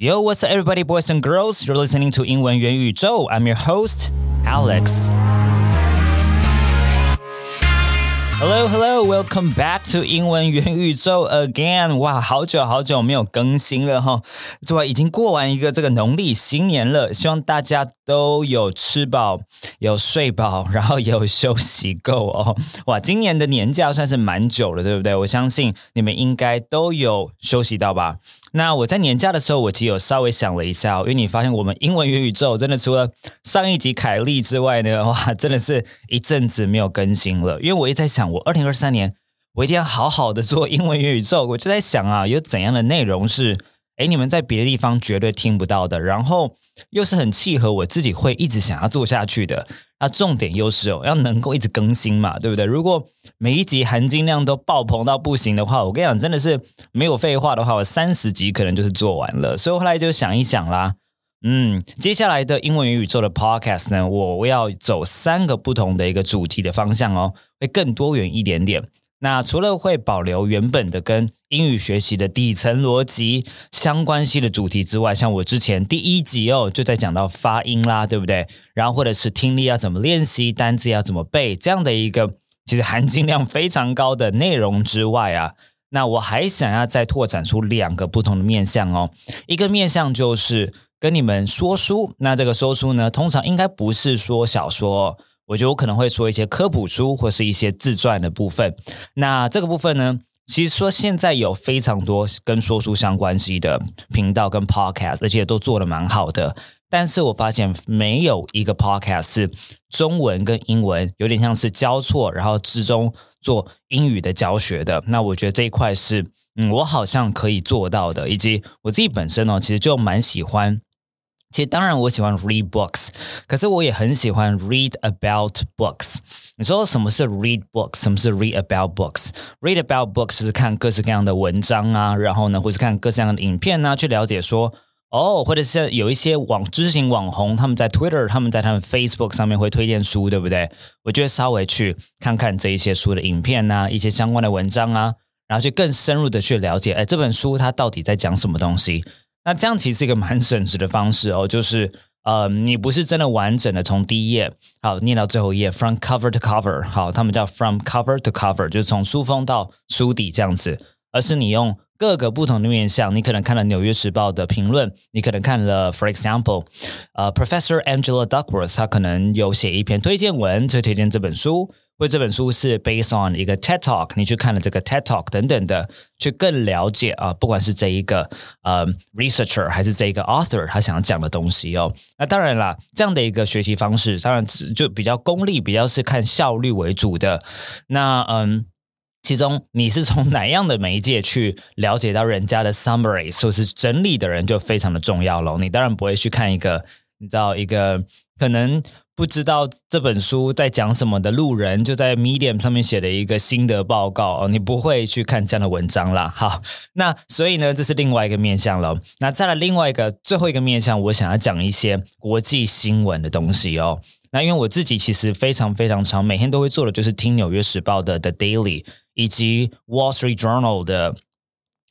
Yo, what's up, everybody, boys and girls? You're listening to 英文元宇宙. I'm your host, Alex. Hello, hello, welcome back to 英文元宇宙 again. 哇，好久好久没有更新了哈，对已经过完一个这个农历新年了，希望大家都有吃饱、有睡饱，然后有休息够哦。哇，今年的年假算是蛮久了，对不对？我相信你们应该都有休息到吧。那我在年假的时候，我其实有稍微想了一下，因为你发现我们英文元宇宙真的除了上一集凯莉之外呢，哇，真的是一阵子没有更新了。因为我一直在想，我二零二三年我一定要好好的做英文元宇宙。我就在想啊，有怎样的内容是，哎，你们在别的地方绝对听不到的，然后又是很契合我自己会一直想要做下去的。那重点又是哦，要能够一直更新嘛，对不对？如果每一集含金量都爆棚到不行的话，我跟你讲，真的是没有废话的话，我三十集可能就是做完了。所以后来就想一想啦，嗯，接下来的英文宇宙的 podcast 呢，我要走三个不同的一个主题的方向哦，会更多元一点点。那除了会保留原本的跟英语学习的底层逻辑相关系的主题之外，像我之前第一集哦就在讲到发音啦，对不对？然后或者是听力要怎么练习，单字要怎么背，这样的一个其实含金量非常高的内容之外啊，那我还想要再拓展出两个不同的面向哦。一个面向就是跟你们说书，那这个说书呢，通常应该不是说小说。我觉得我可能会说一些科普书或是一些自传的部分。那这个部分呢，其实说现在有非常多跟说书相关系的频道跟 podcast，而且都做的蛮好的。但是我发现没有一个 podcast 是中文跟英文有点像是交错，然后之中做英语的教学的。那我觉得这一块是，嗯，我好像可以做到的。以及我自己本身呢，其实就蛮喜欢。其实当然我喜欢 read books，可是我也很喜欢 read about books。你说什么是 read books？什么是 read about books？read about books 就是看各式各样的文章啊，然后呢，或是看各式各样的影片啊，去了解说哦，或者是有一些网知识型网红，他们在 Twitter，他们在他们 Facebook 上面会推荐书，对不对？我就会稍微去看看这一些书的影片啊，一些相关的文章啊，然后去更深入的去了解，哎，这本书它到底在讲什么东西。那这样其实是一个蛮省时的方式哦，就是呃，你不是真的完整的从第一页好念到最后一页，from cover to cover，好，他们叫 from cover to cover，就是从书封到书底这样子，而是你用各个不同的面向，你可能看了《纽约时报》的评论，你可能看了，for example，呃，Professor Angela Duckworth，他可能有写一篇推荐文，就推荐这本书。因为这本书是 based on 一个 TED Talk，你去看了这个 TED Talk 等等的，去更了解啊，不管是这一个呃 researcher 还是这一个 author 他想要讲的东西哦。那当然啦，这样的一个学习方式，当然就比较功利，比较是看效率为主的。那嗯，其中你是从哪样的媒介去了解到人家的 summary，或是整理的人就非常的重要了。你当然不会去看一个，你知道一个可能。不知道这本书在讲什么的路人，就在 Medium 上面写了一个心得报告哦，你不会去看这样的文章啦。好，那所以呢，这是另外一个面向了。那再来另外一个最后一个面向，我想要讲一些国际新闻的东西哦。那因为我自己其实非常非常长，每天都会做的就是听《纽约时报》的 The Daily 以及 Wall Street Journal 的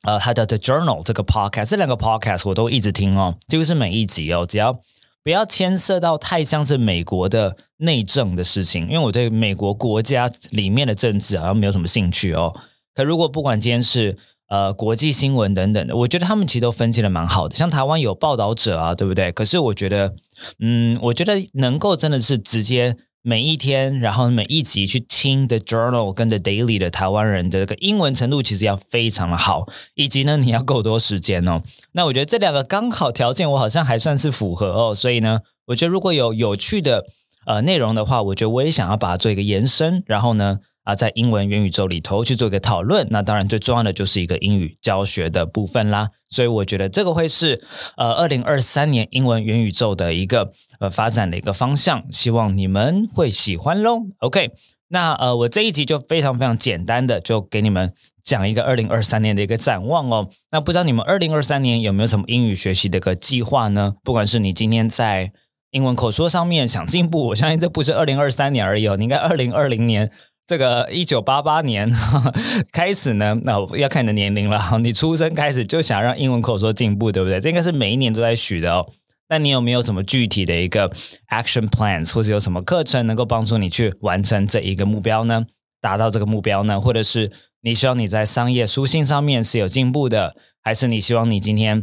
呃它的 The Journal 这个 Podcast，这两个 Podcast 我都一直听哦，几乎是每一集哦，只要。不要牵涉到太像是美国的内政的事情，因为我对美国国家里面的政治好像没有什么兴趣哦。可如果不管今天是呃国际新闻等等的，我觉得他们其实都分析的蛮好的。像台湾有报道者啊，对不对？可是我觉得，嗯，我觉得能够真的是直接。每一天，然后每一集去听 The Journal 跟 The Daily 的台湾人的这个英文程度，其实要非常的好，以及呢，你要够多时间哦。那我觉得这两个刚好条件，我好像还算是符合哦。所以呢，我觉得如果有有趣的呃内容的话，我觉得我也想要把它做一个延伸，然后呢。啊，在英文元宇宙里头去做一个讨论，那当然最重要的就是一个英语教学的部分啦。所以我觉得这个会是呃二零二三年英文元宇宙的一个呃发展的一个方向，希望你们会喜欢喽。OK，那呃我这一集就非常非常简单的就给你们讲一个二零二三年的一个展望哦。那不知道你们二零二三年有没有什么英语学习的一个计划呢？不管是你今天在英文口说上面想进步，我相信这不是二零二三年而已哦，你应该二零二零年。这个一九八八年 开始呢，那要看你的年龄了。你出生开始就想让英文口说进步，对不对？这应该是每一年都在许的哦。那你有没有什么具体的一个 action plans，或者有什么课程能够帮助你去完成这一个目标呢？达到这个目标呢？或者是你希望你在商业书信上面是有进步的，还是你希望你今天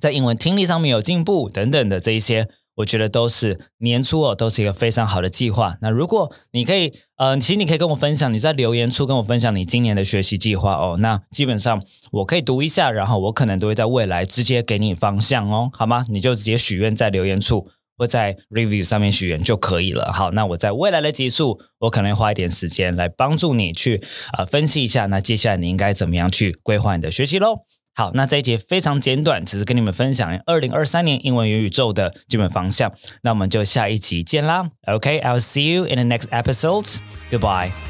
在英文听力上面有进步等等的这一些？我觉得都是年初哦，都是一个非常好的计划。那如果你可以，呃，其实你可以跟我分享，你在留言处跟我分享你今年的学习计划哦。那基本上我可以读一下，然后我可能都会在未来直接给你方向哦，好吗？你就直接许愿在留言处或在 review 上面许愿就可以了。好，那我在未来的结束，我可能花一点时间来帮助你去啊分析一下，那接下来你应该怎么样去规划你的学习喽。好，那这一节非常简短，只是跟你们分享二零二三年英文元宇宙的基本方向。那我们就下一集见啦。OK，I'll see you in the next episode. Goodbye.